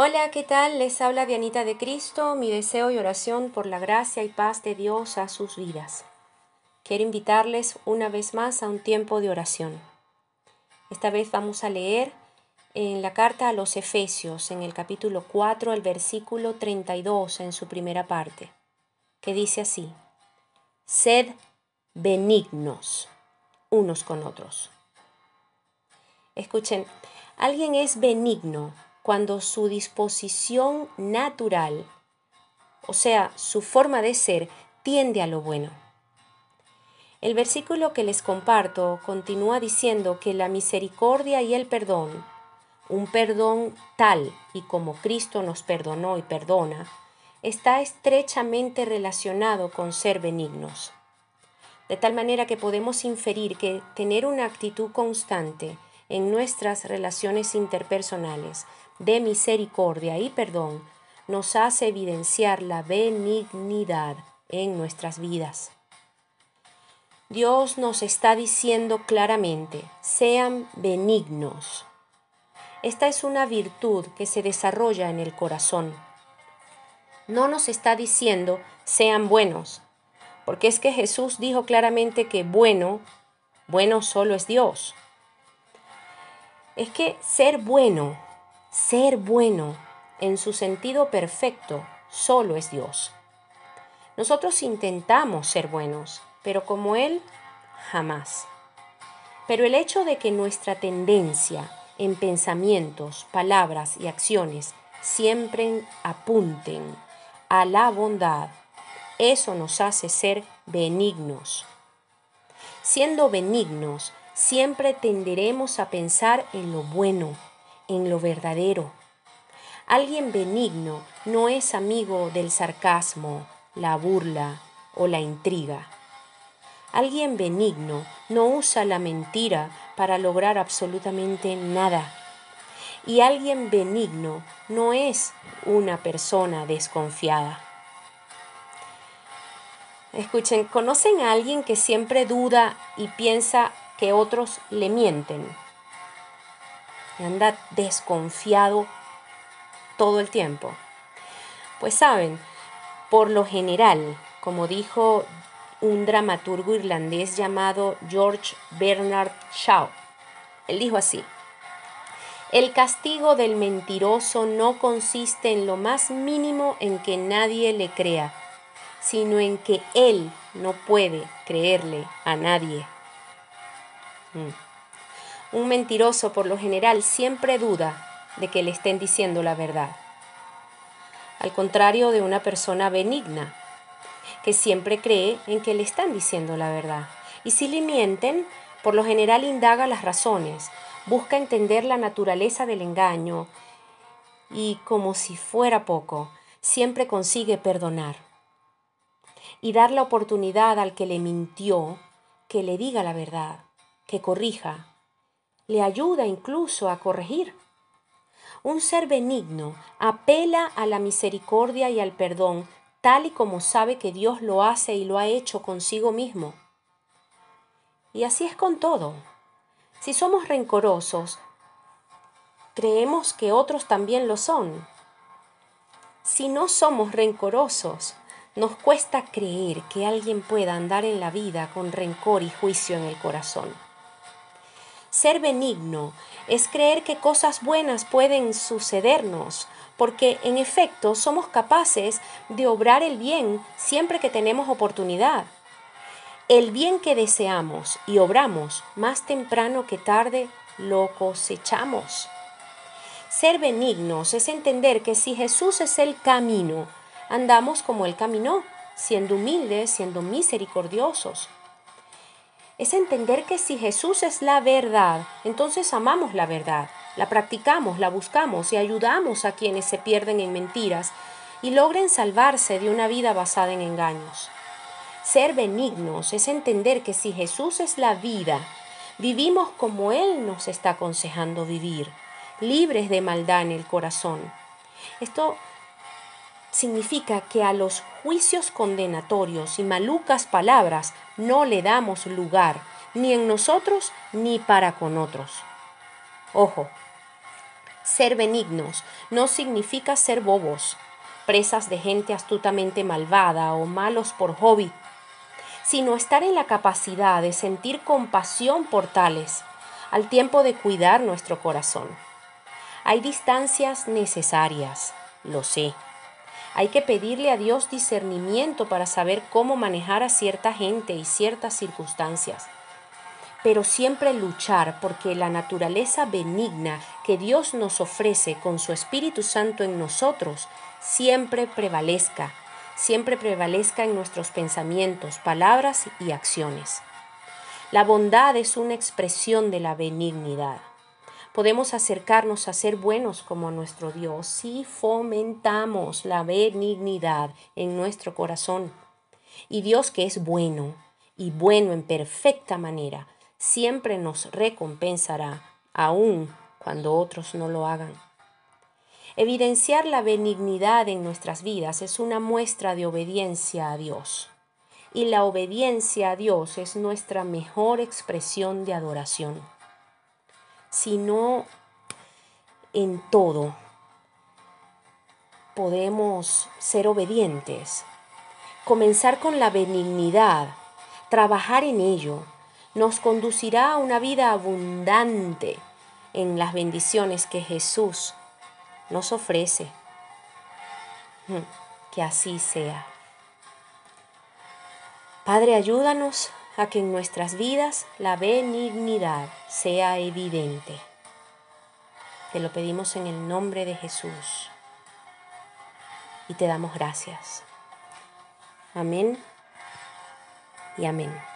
Hola, ¿qué tal? Les habla Dianita de Cristo, mi deseo y oración por la gracia y paz de Dios a sus vidas. Quiero invitarles una vez más a un tiempo de oración. Esta vez vamos a leer en la carta a los Efesios, en el capítulo 4, el versículo 32, en su primera parte, que dice así, Sed benignos unos con otros. Escuchen, alguien es benigno cuando su disposición natural, o sea, su forma de ser, tiende a lo bueno. El versículo que les comparto continúa diciendo que la misericordia y el perdón, un perdón tal y como Cristo nos perdonó y perdona, está estrechamente relacionado con ser benignos. De tal manera que podemos inferir que tener una actitud constante en nuestras relaciones interpersonales de misericordia y perdón nos hace evidenciar la benignidad en nuestras vidas. Dios nos está diciendo claramente, sean benignos. Esta es una virtud que se desarrolla en el corazón. No nos está diciendo, sean buenos, porque es que Jesús dijo claramente que bueno, bueno solo es Dios. Es que ser bueno, ser bueno en su sentido perfecto, solo es Dios. Nosotros intentamos ser buenos, pero como Él, jamás. Pero el hecho de que nuestra tendencia en pensamientos, palabras y acciones siempre apunten a la bondad, eso nos hace ser benignos. Siendo benignos, siempre tenderemos a pensar en lo bueno, en lo verdadero. Alguien benigno no es amigo del sarcasmo, la burla o la intriga. Alguien benigno no usa la mentira para lograr absolutamente nada. Y alguien benigno no es una persona desconfiada. Escuchen, ¿conocen a alguien que siempre duda y piensa que otros le mienten? Y anda desconfiado todo el tiempo. Pues saben, por lo general, como dijo un dramaturgo irlandés llamado George Bernard Shaw. Él dijo así, el castigo del mentiroso no consiste en lo más mínimo en que nadie le crea, sino en que él no puede creerle a nadie. Mm. Un mentiroso por lo general siempre duda de que le estén diciendo la verdad. Al contrario de una persona benigna, que siempre cree en que le están diciendo la verdad. Y si le mienten, por lo general indaga las razones, busca entender la naturaleza del engaño y, como si fuera poco, siempre consigue perdonar y dar la oportunidad al que le mintió que le diga la verdad, que corrija, le ayuda incluso a corregir. Un ser benigno apela a la misericordia y al perdón tal y como sabe que Dios lo hace y lo ha hecho consigo mismo. Y así es con todo. Si somos rencorosos, creemos que otros también lo son. Si no somos rencorosos, nos cuesta creer que alguien pueda andar en la vida con rencor y juicio en el corazón. Ser benigno es creer que cosas buenas pueden sucedernos porque en efecto somos capaces de obrar el bien siempre que tenemos oportunidad. El bien que deseamos y obramos más temprano que tarde lo cosechamos. Ser benignos es entender que si Jesús es el camino, andamos como Él caminó, siendo humildes, siendo misericordiosos. Es entender que si Jesús es la verdad, entonces amamos la verdad la practicamos, la buscamos y ayudamos a quienes se pierden en mentiras y logren salvarse de una vida basada en engaños. Ser benignos es entender que si Jesús es la vida, vivimos como Él nos está aconsejando vivir, libres de maldad en el corazón. Esto significa que a los juicios condenatorios y malucas palabras no le damos lugar, ni en nosotros ni para con otros. Ojo, Ser benignos no significa ser bobos, presas de gente astutamente malvada o malos por hobby, sino estar en la capacidad de sentir compasión por tales, al tiempo de cuidar nuestro corazón. Hay distancias necesarias, lo sé. Hay que pedirle a Dios discernimiento para saber cómo manejar a cierta gente y ciertas circunstancias pero siempre luchar porque la naturaleza benigna que Dios nos ofrece con su Espíritu Santo en nosotros siempre prevalezca, siempre prevalezca en nuestros pensamientos, palabras y acciones. La bondad es una expresión de la benignidad. Podemos acercarnos a ser buenos como nuestro Dios si fomentamos la benignidad en nuestro corazón. Y Dios que es bueno y bueno en perfecta manera, siempre nos recompensará, aun cuando otros no lo hagan. Evidenciar la benignidad en nuestras vidas es una muestra de obediencia a Dios. Y la obediencia a Dios es nuestra mejor expresión de adoración. Si no en todo podemos ser obedientes, comenzar con la benignidad, trabajar en ello, nos conducirá a una vida abundante en las bendiciones que Jesús nos ofrece. Mm, que así sea. Padre, ayúdanos a que en nuestras vidas la benignidad sea evidente. Te lo pedimos en el nombre de Jesús y te damos gracias. Amén y amén.